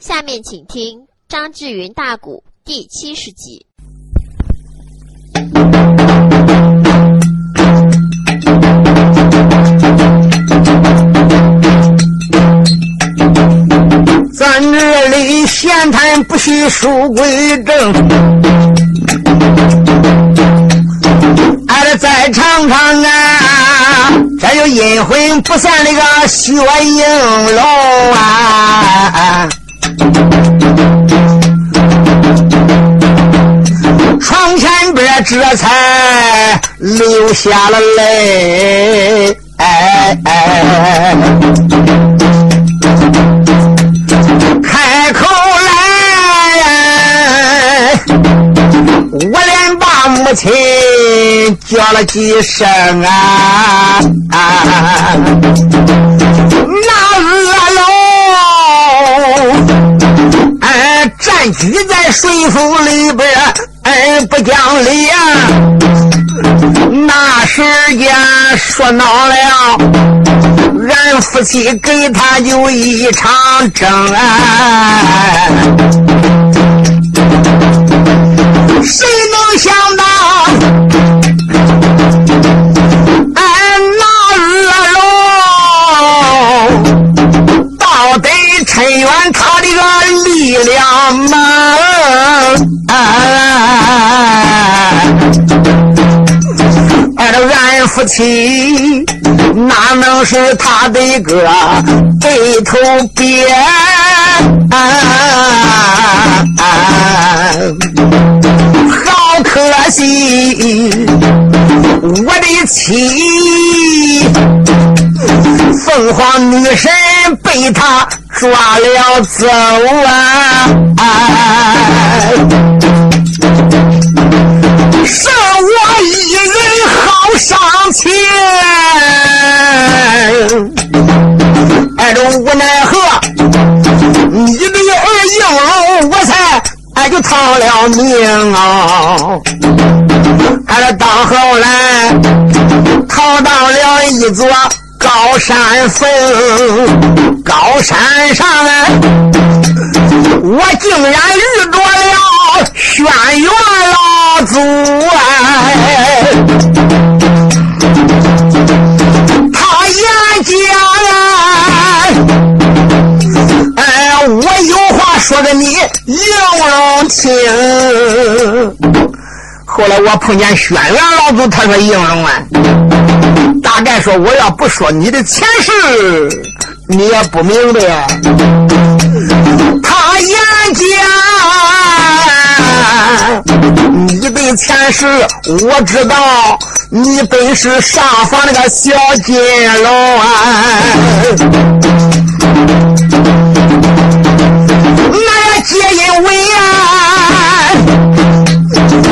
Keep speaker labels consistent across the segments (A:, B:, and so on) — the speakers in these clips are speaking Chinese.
A: 下面请听张志云大鼓第七十集。
B: 咱这里闲谈不许书归正，俺这再尝尝啊，这就阴魂不散那个薛应龙啊，床前边这才流下了泪。哎哎开口来，我连把母亲叫了几声啊！那哎，占据在水府里边，哎，不讲理呀！那时间说恼了，俺夫妻给他就一场争啊！谁能想到，夫妻哪能是他的个对头鳖？好可惜，我的妻凤凰女神被他抓了走啊！剩我一人好上前，哎，这无奈何，你的儿应龙，我才哎就逃了命啊！哎，到后来逃到了一座高山峰，高山上啊，我竟然遇着了轩辕老祖哎，讲啊，哎，我有话说给你应龙听。后来我碰见轩辕老祖，他说应龙啊，大概说我要不说你的前世，你也不明白。他言讲，你的前世我知道，你本是上房那个小金龙啊。那皆因为啊，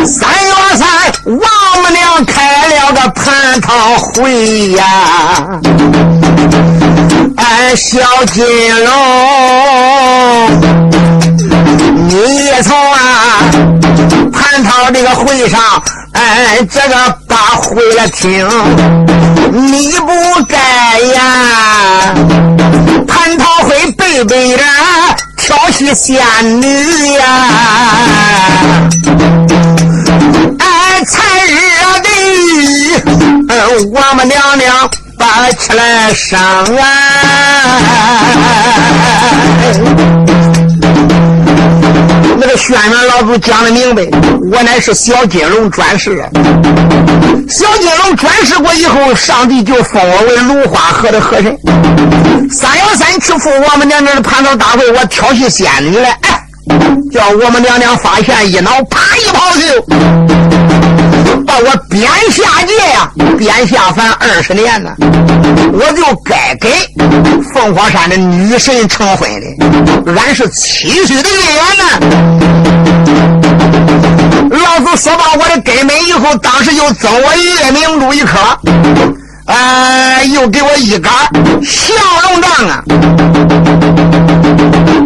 B: 三月三王母娘开了个蟠桃会呀，哎，小金龙，你也从啊蟠桃这个会上，哎，这个把会了听，你不该呀，蟠桃会背背着。调戏仙女呀！哎，才惹得嗯，我们娘娘把起来上啊！那个轩辕老祖讲的明白，我乃是小金龙转世。小金龙转世过以后，上帝就封我为芦花河的河神。三幺三去赴我们娘娘的蟠桃大会，我挑起仙女来，哎，叫我们娘娘发现一恼，啪一炮去，把我边下界呀，边下凡二十年呢，我就该给凤凰山的女神成婚的，俺是七岁的姻缘呢。老子说罢我的根本以后，当时就赠我月明珠一颗，哎，又给我一杆降龙杖啊。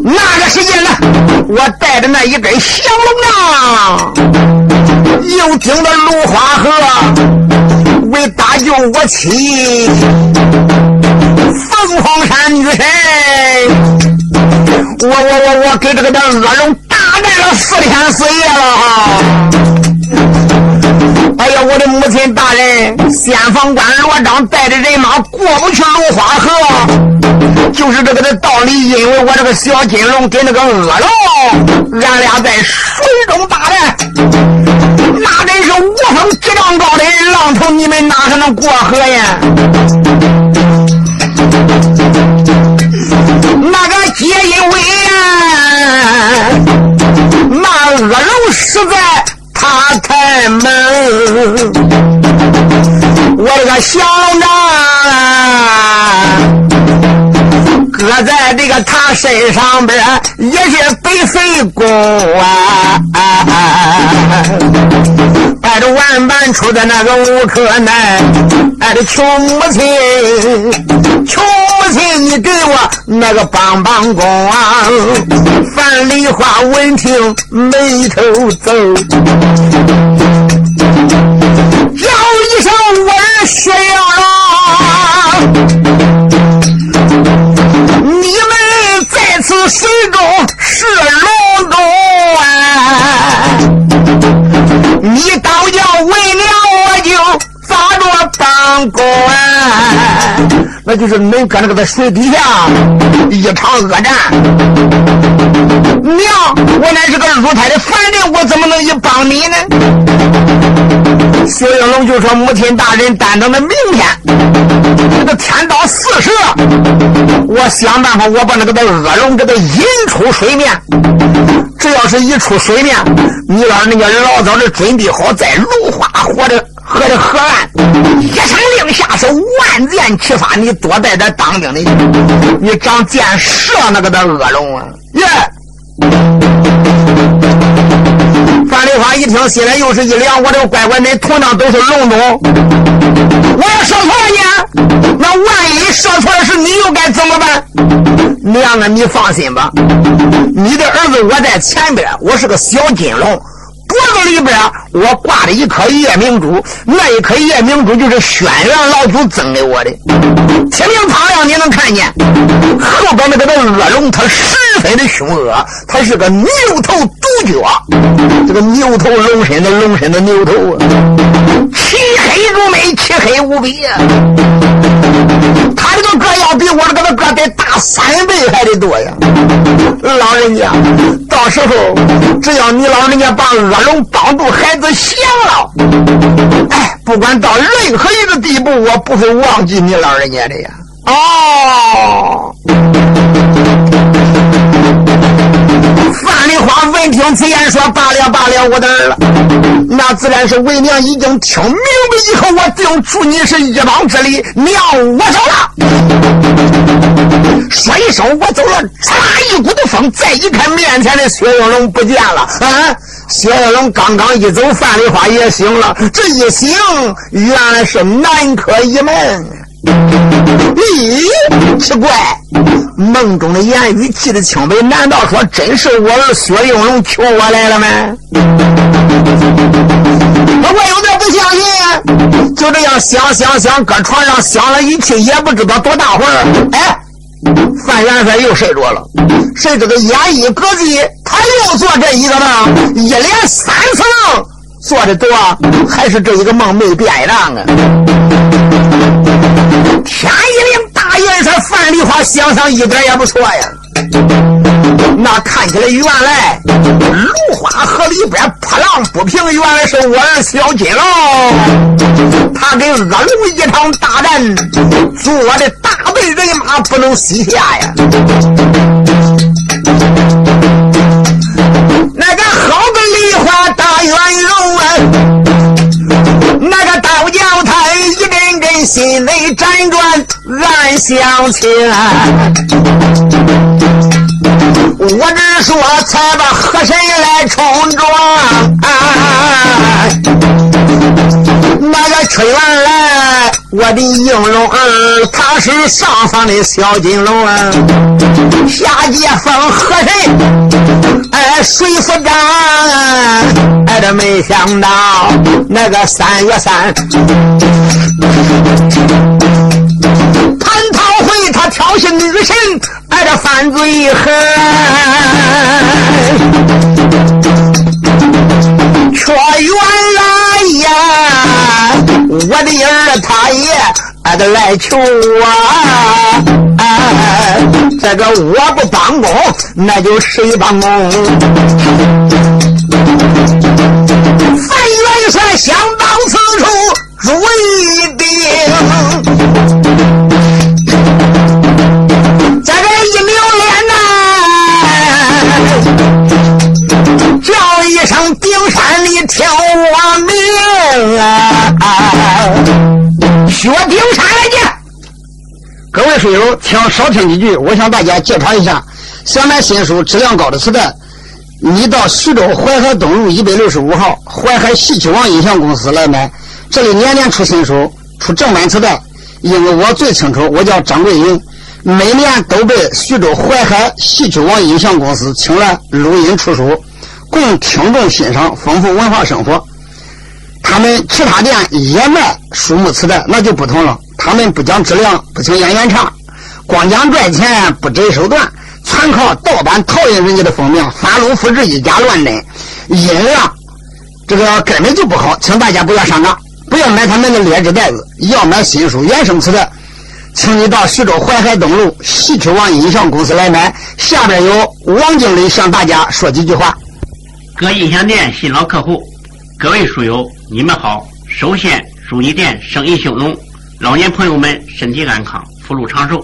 B: 那个时间呢，我带着那一根降龙杖，又经着芦花河，为搭救我妻凤凰山女神。我我我我给这个的恶龙大战了四天四夜了哈！哎呀，我的母亲大人，先锋官罗章带着人马过不去芦花河，就是这个的道理。因为我这个小金龙跟那个恶龙，俺俩在水中大战，那真是无风几丈高的浪头，你们哪还能过河呀？开门，我这个小龙啊，搁在这个他身上边也是白费功啊。爱着万般出的那个无可奈，爱着求母亲，穷母亲，你给我那个帮帮工啊！樊梨花闻听眉头皱，叫一声我儿薛了，你们在此水中是龙中啊！你倒要为娘着当官？那就是恁搁那个在水底下一场恶战。娘，我乃是个乳胎的凡人，我怎么能一帮你呢？薛应龙就说：“母亲大人，担等着明天，这个天到四时，我想办法，我把那个的恶龙给他引出水面。”只要是一出水面，你老人家老早的准备好，在芦花河的河的河岸，一声令下是万箭齐发。你多带点当兵的，你长箭射那个的恶龙啊！耶！范丽花一听，心里又是一凉。我这乖乖，恁同样都是龙种，我要射错了呢？那万一射错了是你，又该怎么办？娘啊，你放心吧，你的儿子我在前边，我是个小金龙，脖子里边我挂着一颗夜明珠，那一颗夜明珠就是轩辕老祖赠给我的。天明苍亮，你能看见后边那个恶龙，它十分的凶恶，它是个牛头独角，这个牛头龙身的龙身的牛头啊，漆黑如煤，漆黑无比呀。他这个个要比我这个个得大三倍还得多呀！老人家，到时候只要你老人家把恶龙帮助孩子降了，哎，不管到任何一个地步，我不会忘记你老人家的呀！哦。范丽花闻听此言，说：“罢了罢了，我的儿了，那自然是为娘已经听明白以后，我定助你是一帮之力。娘，我走了。”说一声我走了，唰一股子风，再一看面前的薛应龙不见了。啊，薛应龙刚刚一走，范丽花也醒了。这一醒，原来是南柯一梦。咦，奇怪，梦中的言语记得清白，难道说真是我儿薛应龙求我来了吗？我有点不相信。就这样想想想，搁床上想了一气，也不知道多大会儿。哎，范元帅又睡着了。谁知道眼一隔地，他又做这一个梦，一连三次梦，做的多，还是这一个梦没变样啊。天一亮，大元帅范丽花想想一点也不错呀。那看起来原来芦花河里边波浪不平，原来是我儿小金龙，他跟恶龙一场大战，做的大队人马不能西下呀。那个好个梨花大元龙啊，那个道教他一阵阵心内辗转暗想情。我只说才把河神来冲撞，那个吹完，我的应龙儿，他是上方的小金龙啊，下界风和谁？哎，水夫长，哎，这没想到那个三月三，蟠桃会他挑衅女神，哎，这犯罪狠。却原来呀，我的儿。他的来求啊！这个我不帮工，那就谁帮工？范元帅想到此处，注意定，这个一扭脸呐，叫一声顶山里挑我命啊！薛丁山来见。各位书友，听少听几句，我向大家介绍一下。想买新书质量高的磁带，你到徐州淮海东路一百六十五号淮海戏曲网音像公司来买。这里年年出新书，出正版磁带。因为我最清楚，我叫张桂英，每年都被徐州淮海戏曲网音像公司请来录音出书，供听众欣赏，丰富文化生活。他们其他店也卖书目磁带，那就不同了。他们不讲质量，不请演员唱，光讲赚钱，不择手段，全靠盗版套印人家的封面，翻录复制，以假乱真，音量这个根本就不好。请大家不要上当，不要买他们的劣质袋子。要买新书原声磁带，请你到徐州淮海东路戏曲网音像公司来买。下边有王经理向大家说几句话。
C: 各音响店新老客户，各位书友，你们好。首先祝你店生意兴隆。老年朋友们身体安康，福禄长寿。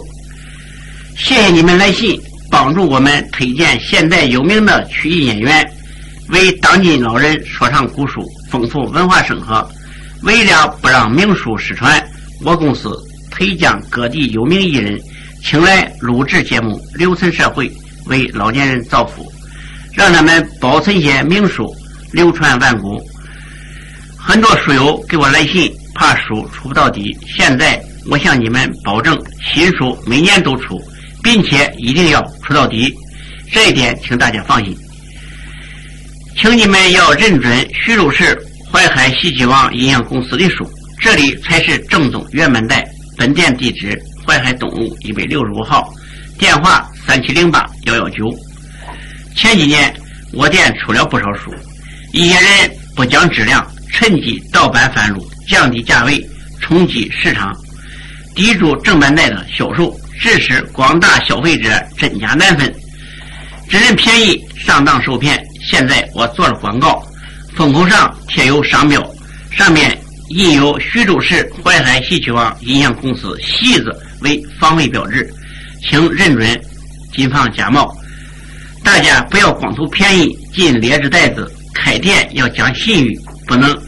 C: 谢谢你们来信，帮助我们推荐现代有名的曲艺演员，为当今老人说唱古书，丰富文化生活。为了不让名书失传，我公司推将各地有名艺人请来录制节目，留存社会，为老年人造福，让他们保存些名书，流传万古。很多书友给我来信。怕书出不到底，现在我向你们保证，新书每年都出，并且一定要出到底，这一点请大家放心。请你们要认准徐州市淮海戏曲网音像公司的书，这里才是正宗原版带。本店地址：淮海东路一百六十五号，电话：三七零八幺幺九。前几年我店出了不少书，一些人不讲质量，趁机盗版翻录。降低价位，冲击市场，抵住正版带的销售，致使广大消费者真假难分，只认便宜上当受骗。现在我做了广告，封口上贴有商标，上面印有徐州市淮海戏曲网音像公司“戏”字为防伪标志，请认准，谨防假冒。大家不要光图便宜进劣质袋子，开店要讲信誉，不能。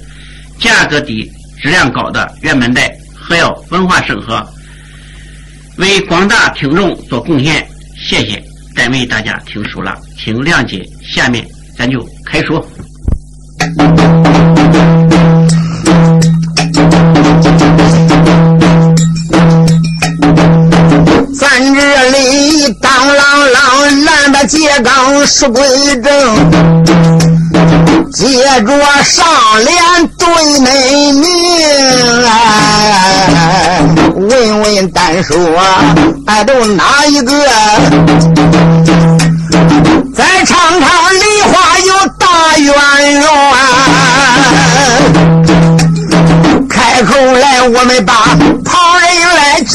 C: 价格低、质量高的原版带，还要文化审核，为广大听众做贡献。谢谢，耽为大家听书了，请谅解。下面咱就开说。
B: 咱这里当啷啷，烂的秸秆是归正。接着上联对内明，问问单说，爱都哪一个？再唱唱梨花有大圆容，开口来我们把旁人来讲。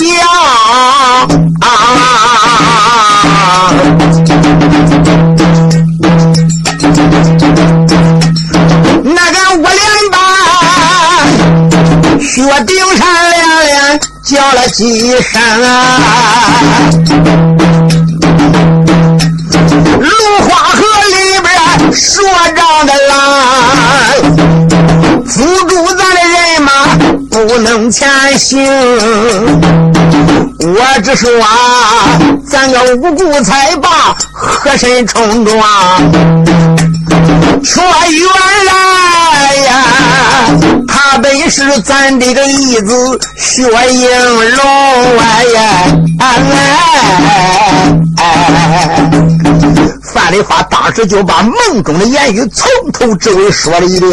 B: 那个五连吧薛丁山连连叫了几声啊，芦花河里边说账的来，辅助咱的人马不能前行。我只说咱个五谷才罢，和珅冲撞。说原来呀，他本是咱这个义子薛应龙哎。范丽花当时就把梦中的言语从头至尾说了一遍，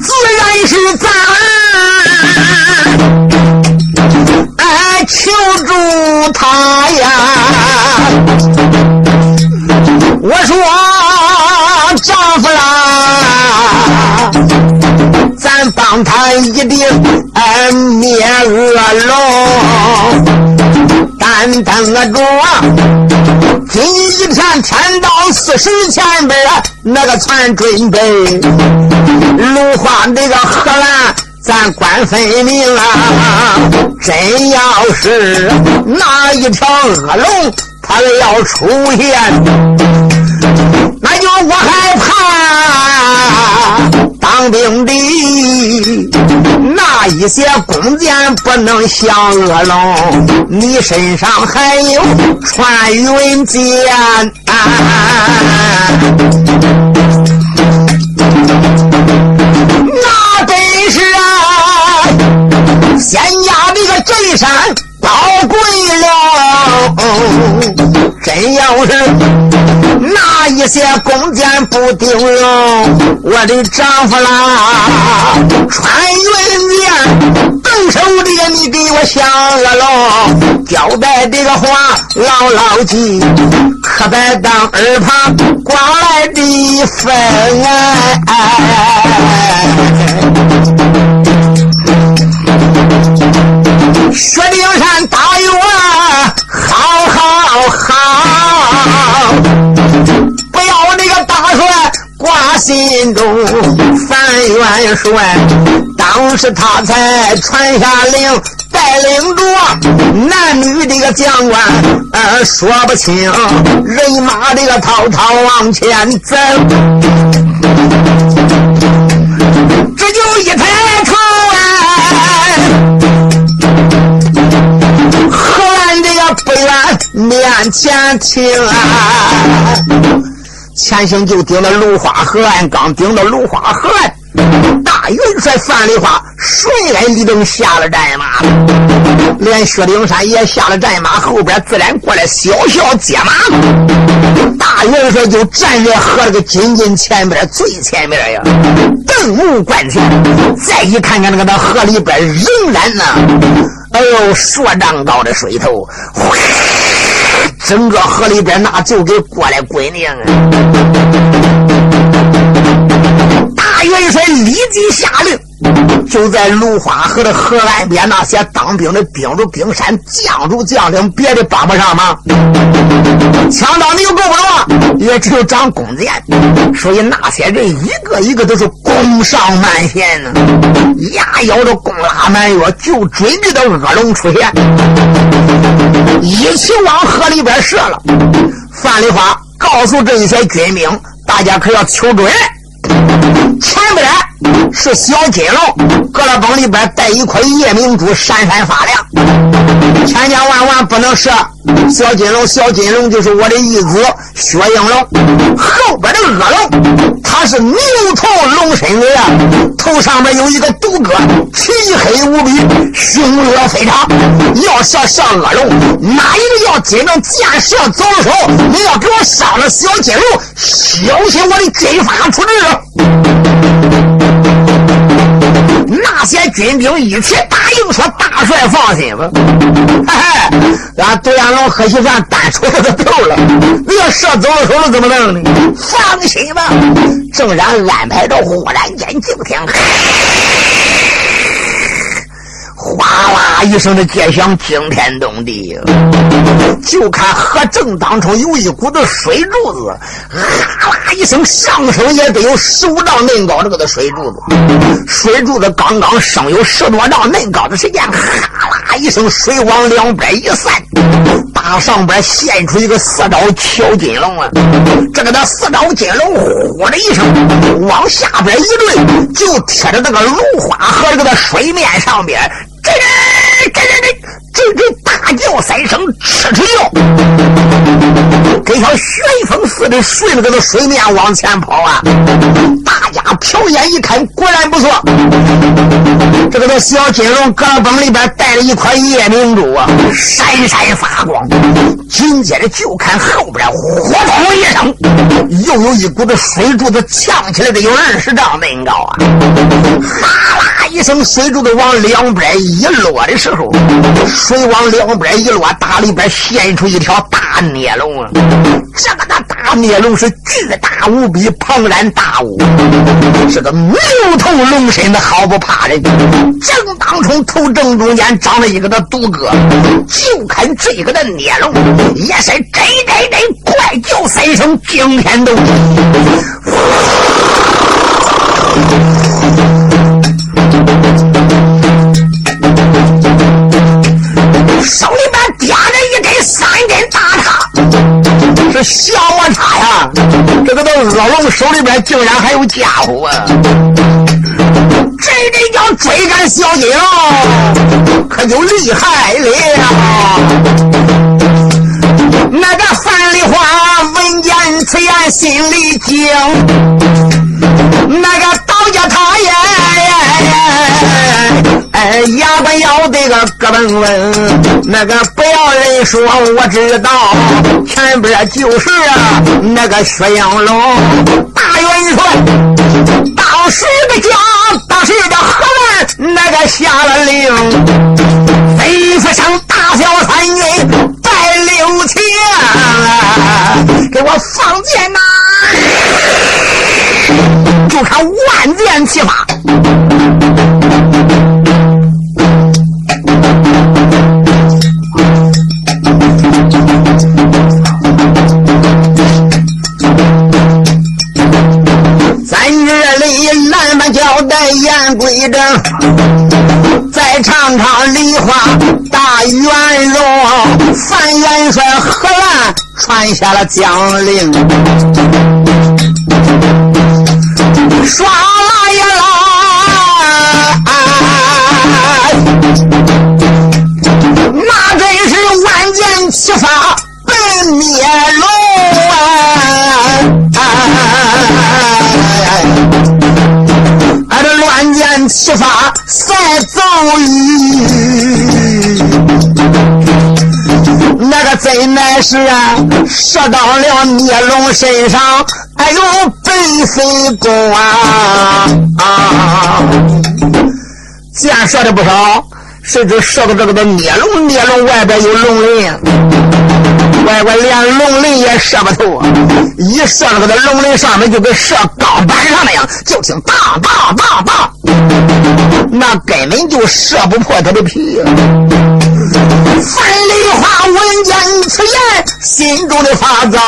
B: 自然是咱十前边那个船准备，芦花那个荷兰，咱管分明啊！真要是那一条恶龙，他要出现，那就我害怕。当兵的那一些弓箭不能降恶龙，你身上还有穿云箭，那本是啊，仙家这个镇山宝贵了，真要是。那一些弓箭不顶用，我的丈夫啦，穿云箭，动手的你给我降恶龙，交代这个话牢牢记，可别当耳旁刮来的风薛丁山大勇啊，好好好。不要那个大帅挂心中范元帅，当时他才传下令，带领着男女这个将官，呃，说不清，人马这个滔滔往前走，这就一抬头不愿面前停啊。前行就顶到芦花河岸，刚顶到芦花河岸，大元帅范丽花顺来立正下了战马，连薛丁山也下了战马，后边自然过来小小接马。大元帅就站在河这个紧紧前边，最前面呀，瞪目观前，再一看看那个那河里边仍然呢，哎呦，数丈高的水头。整个河里边那就给过来滚呢！大元帅立即下令，就在芦花河的河岸边，那些当兵的兵如冰山，将如将领，别的帮不上忙。枪刀你又够不着，也只有长弓箭，所以那些人一个一个都是弓上满弦呢，牙咬着弓拉满月，就准备着恶龙出现，一起往河里边射了。范丽花告诉这些军兵，大家可要求准。前边是小金龙，搁了崩里边带一块夜明珠，闪闪发亮，千千万万不能射。小金龙，小金龙就是我的义子薛应龙。后边的恶龙，他是牛头龙身子呀，头上面有一个独角，漆黑无比，凶恶非常。要想上恶龙，哪一个要真正见射走的时候？你要给我上了小金龙，小心我的军法出事。那些军兵一起答应说：“大帅放心吧，嘿嘿，俺独眼龙喝西饭单出来个头了，你要射走了手了怎么弄呢？放心吧。”正然安排着，忽然间就听。哗啦一声的街响，惊天动地。就看河正当中有一股子水柱子，哈啦一声，上升也得有十五丈恁高这个的水柱子。水柱子刚刚升有十多丈恁高的时间，哈啦一声，水往两边一散，大上边现出一个四爪敲金龙啊！这个的四爪金龙呼的一声，往下边一坠，就贴着那个芦花河这个的水面上边。这这这这大叫三声，吃吃叫，跟条旋风似的顺着这个水面往前跑啊！大家瞟眼一看，果然不错，这个小金龙胳膊里边带了一块夜明珠啊，闪闪发光。紧接着就看后边呼通一声，又有一股子水柱子呛起来的有二十丈那么高啊！哈啦一声，水柱子往两边一落的时候，水往两边一落，大里边现出一条大孽龙啊！这个的大孽龙是巨大无比，庞然大物，是个牛头龙身的，毫不怕人。正当中头正中间长了一个的独个，就看这个的孽龙也是真真真怪叫三声惊天动地。手里边掂着一根三根大叉，是小我叉呀！这个都恶龙手里边竟然还有家伙啊！这这叫追赶小金龙，可就厉害了。那个樊梨花闻见此言，心里惊。那个刀家他也。哎，牙不咬这个胳膊问，那个不要人说，我知道前边就是，那个薛阳龙大元帅，当时的家，当时的河南那个下了令，吩咐上大小三军带六千，给我放箭呐！就看万箭齐发。传下了将令，刷是啊，射到了孽龙身上，哎呦，背飞弓啊啊！箭射的不少。甚至射到这个的孽龙，孽龙外边有龙鳞，外边连龙鳞也射不透啊，一射那个的龙鳞上面就跟射钢板上那样，就听当当当当，那根本就射不破他的皮。范梨花闻见此言，心中的发躁。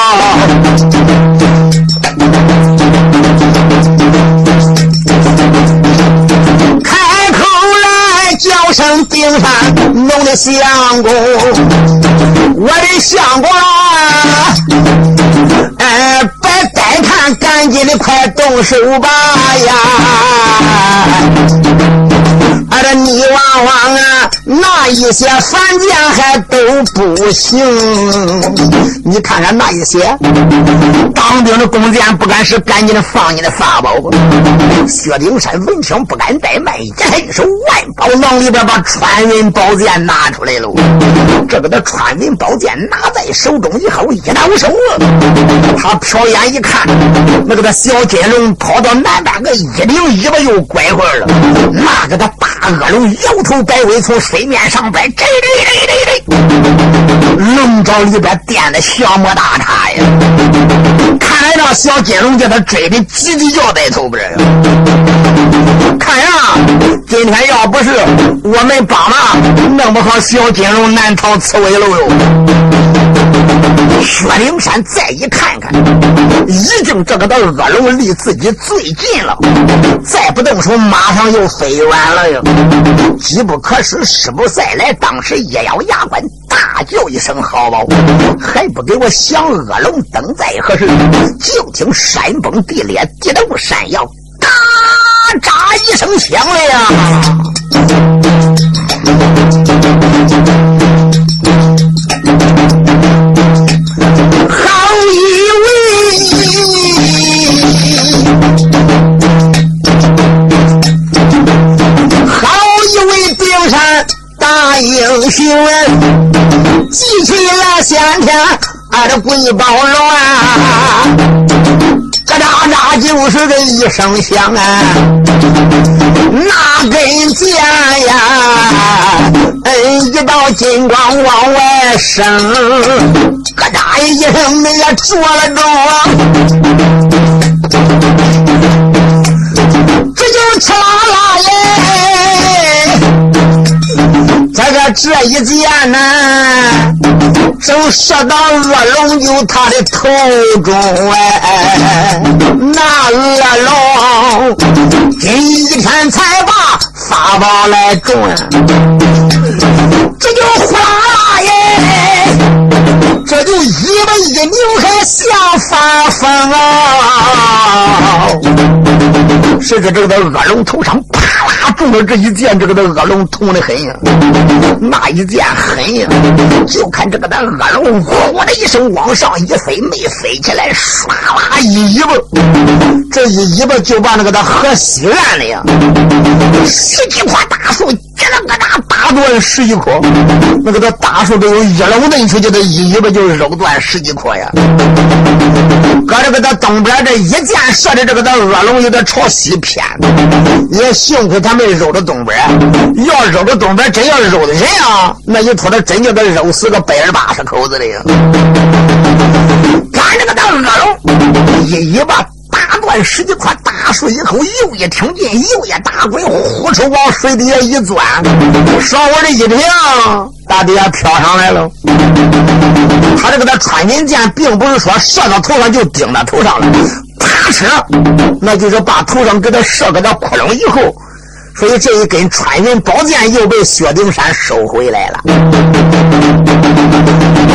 B: 叫声顶山弄的相公，我的相公啊，哎，别再看，赶紧的快动手吧呀！俺这你往往啊，一些凡间还都不行，你看看那一些当兵的弓箭不敢使，赶紧的放你的法宝。薛丁山闻听不敢怠慢，一手万宝囊里边把穿云宝剑拿出来了。这个的穿云宝剑拿在手中以后，一拿手，他瞟眼一看，那个的小金龙跑到南半个一领尾巴又拐回了，那个的大。恶龙摇头摆尾，从水面上上边，这这这这龙爪里边垫的小么大叉呀！看来那小金龙叫他追的急急叫在头边看呀，今天要不是我们帮忙，弄不好小金龙难逃刺猬喽哟！薛灵山再一看看，已经这个的恶龙离自己最近了，再不动手，马上又飞远了呀！机不可失，失不再来。当时一咬牙关，大叫一声：“好宝！”还不给我想恶龙等在何时？就听山崩地裂，地动山摇，嘎喳一声响了呀！好一位，好一位，冰山大英雄啊！继了先天二的鬼宝卵。喳喳就是这一声响啊，那根剑呀，嗯，一道金光往外升，咯喳一声那也着了中，这就吃啦啦耶，这个这一箭呢。正射到恶龙就他的头中哎，那恶龙今一天才把法宝来中，这就哗啦耶，这就一把一拧还像发疯啊！是个这个恶龙头上啪啦中了这一箭，这个的恶龙痛的很呀，那一箭狠呀，就看这个的恶龙呼的一声往上一飞，没飞起来，唰啦一尾巴，这一尾巴就把那个的河西岸的呀，十几棵大树。咯咯哒打断十几棵，那个的大树都有一楼那出去的一尾巴就肉断十几棵呀。搁这个的东边这一箭射的这个的恶龙有点朝西偏，也幸亏他没揉着东边。要揉着东边，真要揉的人啊，那一拖他真叫他揉死个百儿八十口子的呀。赶这个大恶龙一尾巴。打断十几棵大树一口，又一挺进，又一打滚，呼出往水底下一钻，稍微的一停，大底下飘上来了。他这个他穿金箭，并不是说射到头上就顶到头上了，啪哧，那就是把头上给他射个那窟窿以后，所以这一根穿云宝剑又被薛丁山收回来了。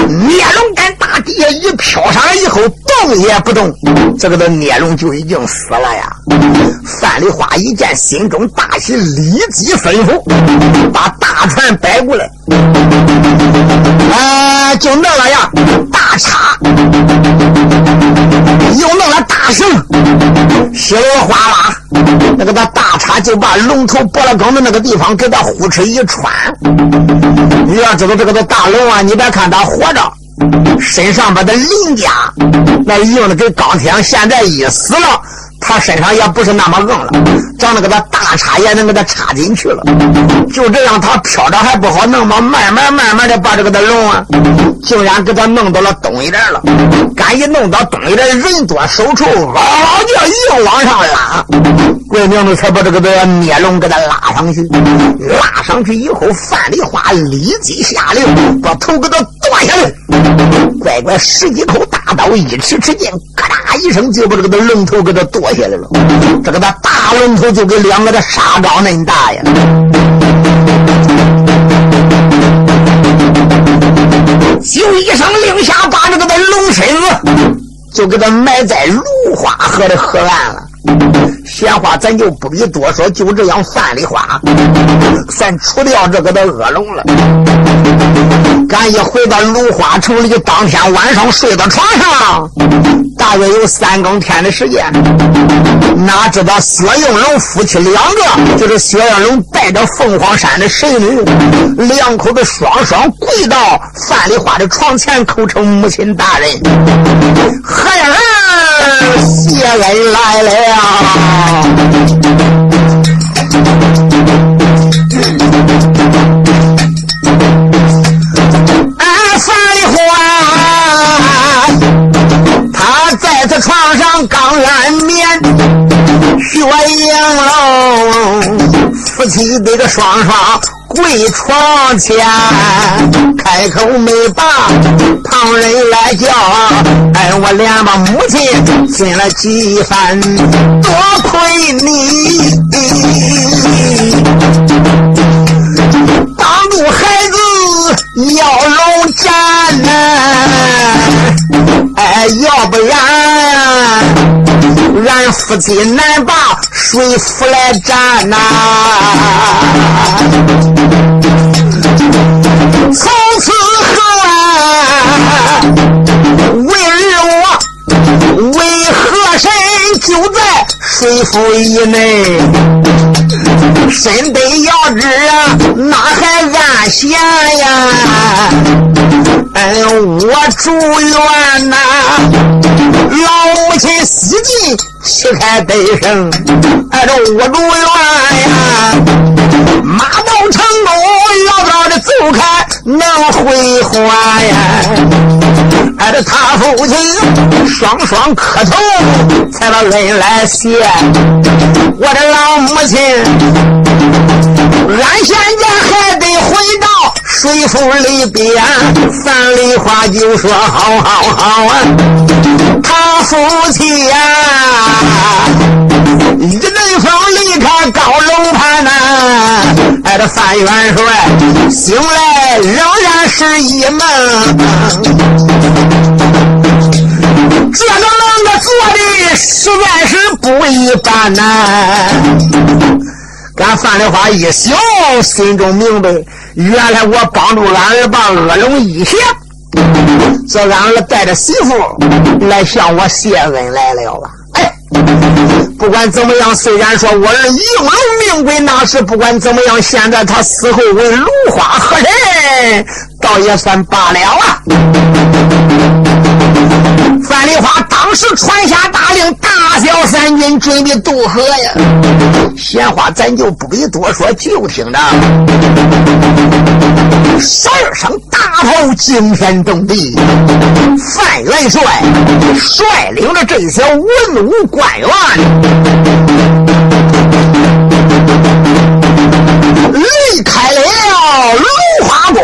B: 灭龙杆大地下一飘上来以后，动也不动，这个的孽龙就已经死了呀。范丽花一见，心中大喜，立即吩咐把大船摆过来，啊，就弄了呀，大叉，又弄了大绳，稀里哗啦，那个那大叉就把龙头脖了梗的那个地方给他呼哧一穿。你要知道这个的大龙啊，你别看他活着。身上边的鳞甲那硬的跟钢铁，现在一死了。他身上也不是那么硬了，长那个他大叉也能给他插进去了。就这样，他飘着还不好弄吗，慢慢慢慢的把这个的龙啊，竟然给他弄到了东一点了。赶一弄到东一点，人多手臭，嗷嗷叫硬往上拉，怪娘子才把这个的孽龙给他拉上去。拉上去以后，范丽花立即下令把头给他剁下来。乖乖，十几口大刀一尺尺劲，咔嚓一声就把这个的龙头给他剁。下来了，这个的大龙头就给两个的沙包恁大呀！就一声令下，把这个的龙身子就给他埋在芦花河的河岸了。闲话咱就不必多说，就这样范丽花，算除掉这个的恶龙了。赶一回到芦花城里，当天晚上睡到床上，大约有三更天的时间。哪知道薛应龙夫妻两个，就是薛应龙带着凤凰山的神女，两口子双双跪到范丽花的床前，口称母亲大人，孩儿谢恩来了。床上刚安眠，薛应龙夫妻对着双双跪床前，开口没把旁人来叫，哎，我连把母亲进了几番，多亏你帮助孩子要龙战呐，哎，要不然。俺夫妻难把水夫来战呐！从此后啊，水府以内，身得要知啊，哪还安闲呀？嗯，我祝愿呐，老母亲死尽旗开得胜，哎，这我祝愿呀，马到成功，老早的走开能回还呀。挨着他父亲双双磕头，才把恩来谢。我的老母亲，俺现在还得回到水府里边。樊梨花就说：好好好啊！他父亲呀，一阵风离开高楼盘呐。哎，这范元帅醒来仍然是一梦。这个能个做的实在是不一般呐！俺范丽花一想，心中明白，原来我帮助俺儿把恶龙一降，这俺儿带着媳妇来向我谢恩来了吧？哎，不管怎么样，虽然说我儿应龙命贵，那是不管怎么样，现在他死后为芦花和人，倒也算罢了啊。准备渡河呀。闲话咱就不必多说，就听着十二声大炮惊天动地。范元帅率领着这些文武官员离开了芦花关。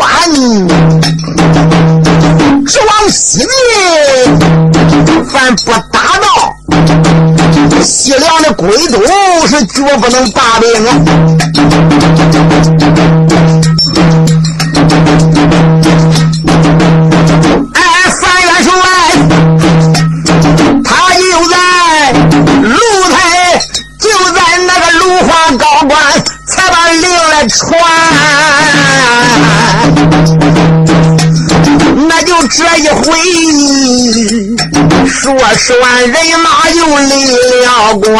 B: 直往西面，凡不打到西凉的归都，是绝不能罢兵啊！哎，范元帅，他就在露台，就在那个芦花高官，才把令来传。这一回，说十万人马又离了关，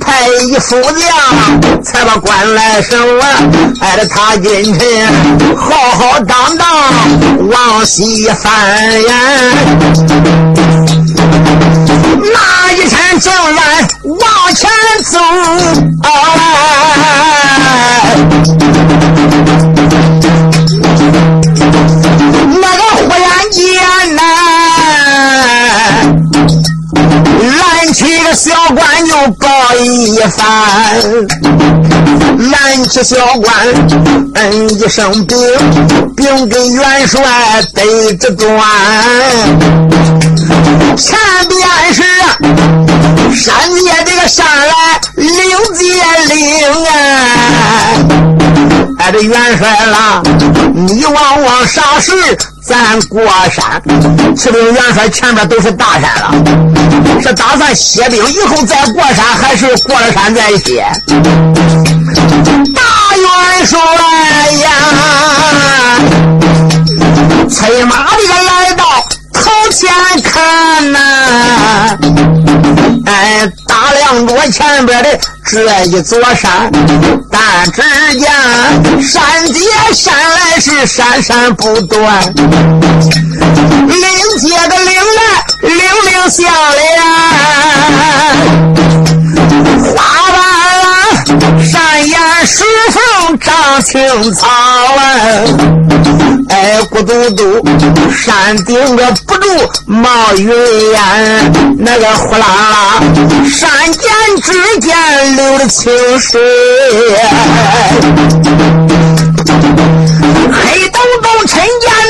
B: 派一副将才把关来守啊！挨着他今天浩浩荡荡往西翻呀，那一天正然往前走啊！一番，拦起小官，嗯一声禀，禀给元帅对着端，前边是山界这个山来领接领啊。哎，这元帅啦，你往往啥时咱过山？启禀元帅，前面都是大山了，是打算歇兵以后再过山，还是过了山再歇？大元帅呀，催马的来到先看呐，哎，打量着前边的。这一座山，但只见山接山来是山山不断，岭接个岭来，岭岭相连，花瓣山岩石缝长青草啊。哎，咕嘟嘟，山顶个不住冒云烟，那个呼啦啦，山涧之间流着清水，黑洞洞沉涧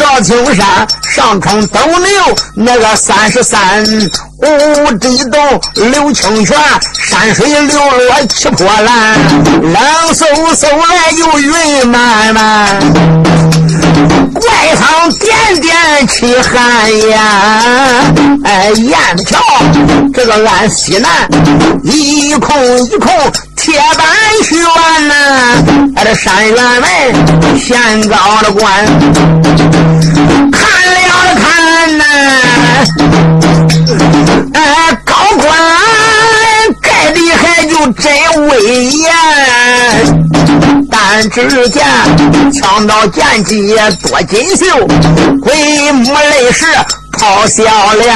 B: 日照青山，上冲斗牛那个三十三。哦，这一洞流清泉，山水流落起波澜，冷飕飕来又云漫漫，怪方点点起寒烟。哎，雁桥这个按西南，一空一空铁板悬呐。哎，这山原门悬高了官，看了看高官盖的还就真威严。但只见强盗剑戟多锦绣，鬼目泪是抛笑脸。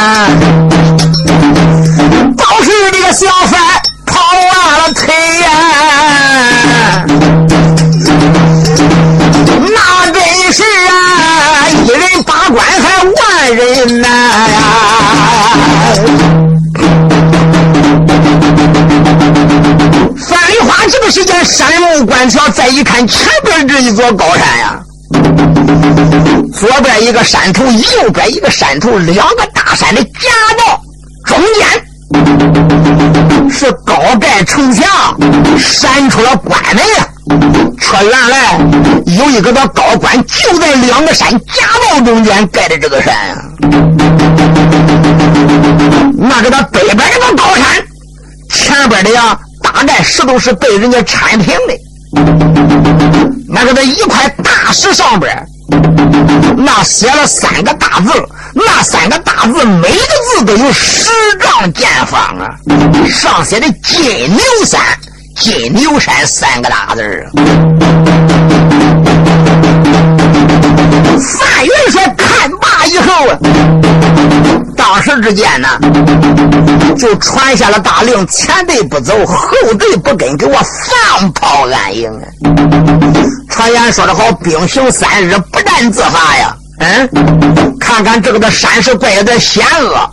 B: 倒是这个小贩跑完了腿呀，那真是啊，一人把关还万人难。这时间，山路观桥，再一看，前边这一座高山呀，左边一个山头，右边一个山头，两个大山的夹道，中间是高盖城墙，闪出了关门呀。却原来有一个的高官就在两个山夹道中间盖的这个山呀。那个他北边一个高山，前边的呀。大概石头是被人家铲平的，那个在一块大石上边，那写了三个大字，那三个大字每个字都有十丈见方啊，上写的金牛山，金牛山三个大字范云说看罢以后。当时之间呢，就传下了大令：前队不走，后队不跟，给我放炮安营啊！传言说的好，兵行三日，不战自罚呀。嗯，看看这个的山势怪有点险恶，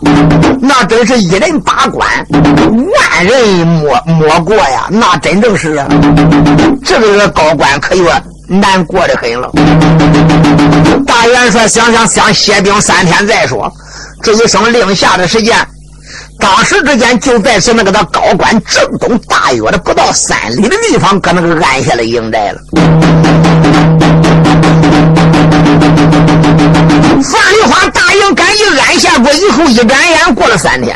B: 那真是一人把关，万人摸摸过呀！那真正是，这个高官可有难过的很了。大元帅想想想，歇兵三天再说。这一声令下的时间，当时之间就在是那个他高官正东大约的不到三里的地方，搁那个安下了营寨了。范丽花大营赶紧安下过以后，一转眼过了三天，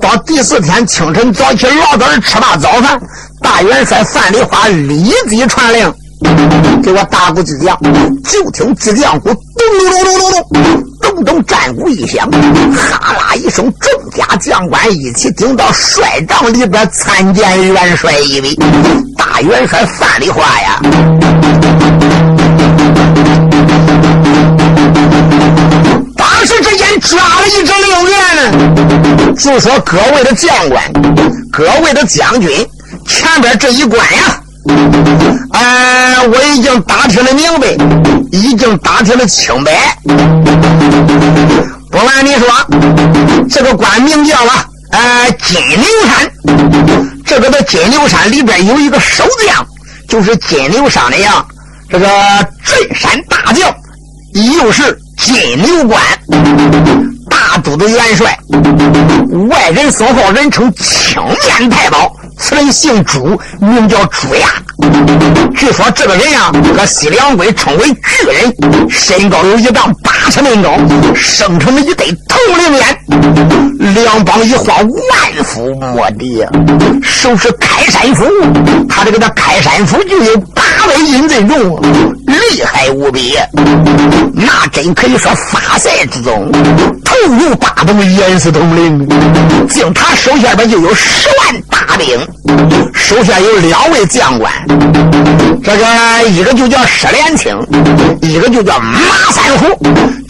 B: 到第四天清晨早起，老早吃罢早饭，大元帅范丽花立即传令，给我打鼓击将，就听击将鼓咚咚咚咚咚咚。咚咚战鼓一响，哈啦一声，众家将官一起顶到帅帐里边参见元帅一位。大元帅范丽花呀，当时之间抓了一支令员，就说各位的将官，各位的将军，前边这一关呀。哎，我已经打听了明白，已经打听了清白。不瞒你说，这个官名叫啊，呃，金牛山。这个的金牛山里边有一个守将，就是金牛山的呀，这个镇山大将，又是金牛关大都的元帅，外人所号人称青面太保。此人姓朱，名叫朱牙。据说这个人呀，搁西凉国称为巨人，身高有一丈八尺那么高，生成了一对铜铃眼，两膀一晃万夫莫敌，手持开山斧。他这个的开山斧就有八百斤这重，厉害无比。那真可以说发财之中，头有大洞，眼似铜铃。就他手下边就有十万大兵。手下有两位将官，这个一个就叫石连清，一个就叫马三虎。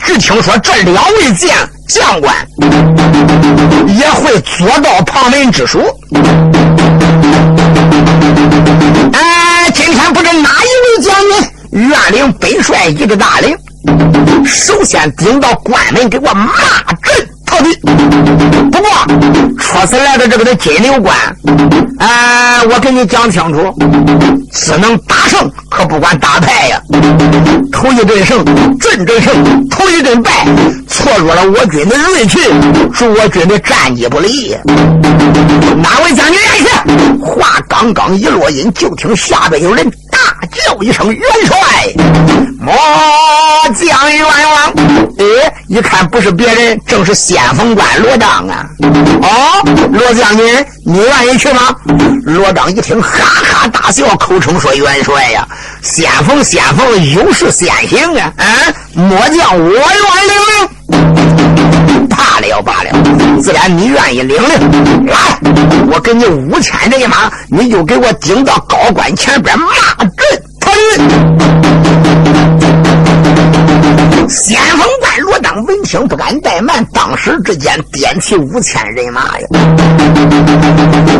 B: 只听说这两位将将官也会左道旁门之术。哎，今天不知哪一位将军愿领本帅一个大令，首先顶到关门给我骂阵。逃的，不过初次来的这个的金牛关，哎，我给你讲清楚，只能打胜，可不管打败呀。头一阵胜，阵阵胜；头一阵败，挫弱了我军的锐气，助我军的战绩不利。哪位将军来下？话刚刚一落音，就听下边有人叫一声：“元帅！”末将冤枉！哎，一看不是别人，正是先锋官罗章啊！哦，罗将军，你愿意去吗？罗章一听，哈哈大笑，口称说：“元帅呀，先锋先锋，有事先行啊！啊，末将我愿领。”怕的了罢了。自然你愿意领领，来，我给你五千人马，你就给我顶到高官前边骂阵他先锋官罗章闻听不敢怠慢，当时之间点起五千人马呀！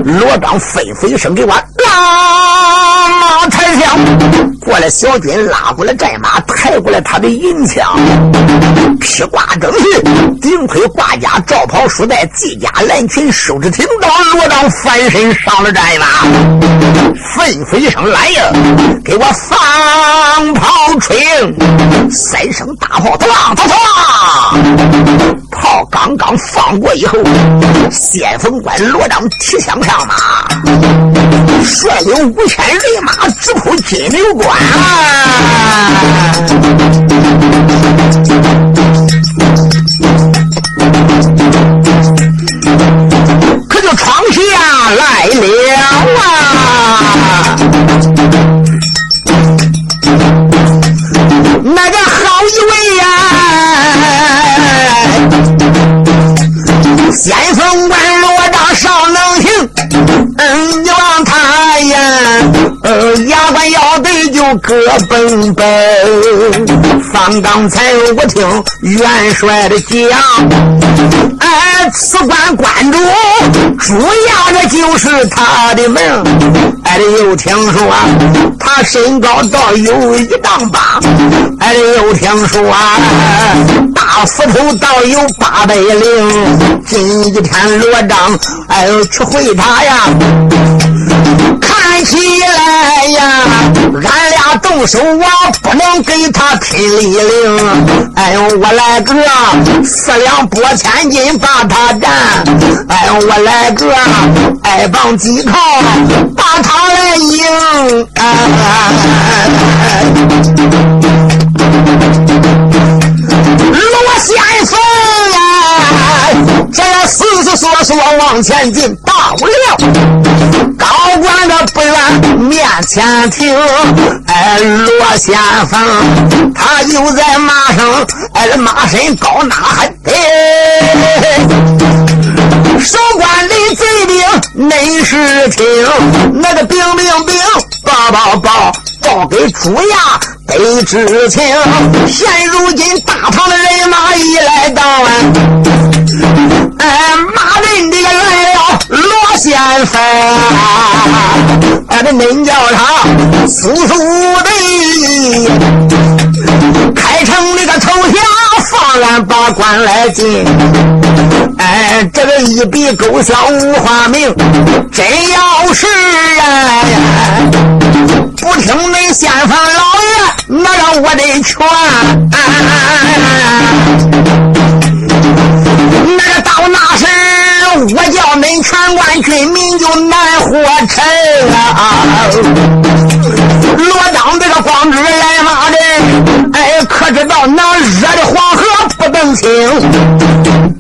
B: 罗章飞飞声给我拉抬枪，过来小军拉过来战马，抬过来他的银枪，披挂整齐，顶盔挂甲，罩袍束带，系甲蓝裙，手持挺刀，罗章翻身上了战马，吩咐一声来呀，给我放炮吹，三声大。炮嘡嘡嘡，炮刚刚放过以后，先锋官罗章提枪上马，率领五千人马直扑金牛关。可要对就各奔奔。方刚才我听元帅的讲，哎，此关关主主要的就是他的命。哎，又听说他身高倒有一丈八，哎，又听说大斧头倒有八百零。今一天罗章，哎呦，去会他呀。起来呀，俺俩动手，我不能给他拼力令。哎呦，我来个四两拨千斤把他斩。哎呦，我来个挨绑几靠把他来赢。罗先生啊，这要思思索索往前进，到了。高官的不远面前停，哎，罗先锋，他就在马上，哎，马身高呐喊，哎，守关的贼兵内是听，那个兵兵兵，报报报，报给主衙得知情。现如今大唐的人马已来到，哎，马人这个来了，罗先锋。哎，这名叫他速速的开城那个头下放俺把官来进。哎，这个一笔勾销无花名，真要是哎，不听恁县房老爷，那让我得劝。那个到那时。我叫恁全关军民就难活成啊！罗章这个光知来马的，哎，可知道那热的黄河不能清。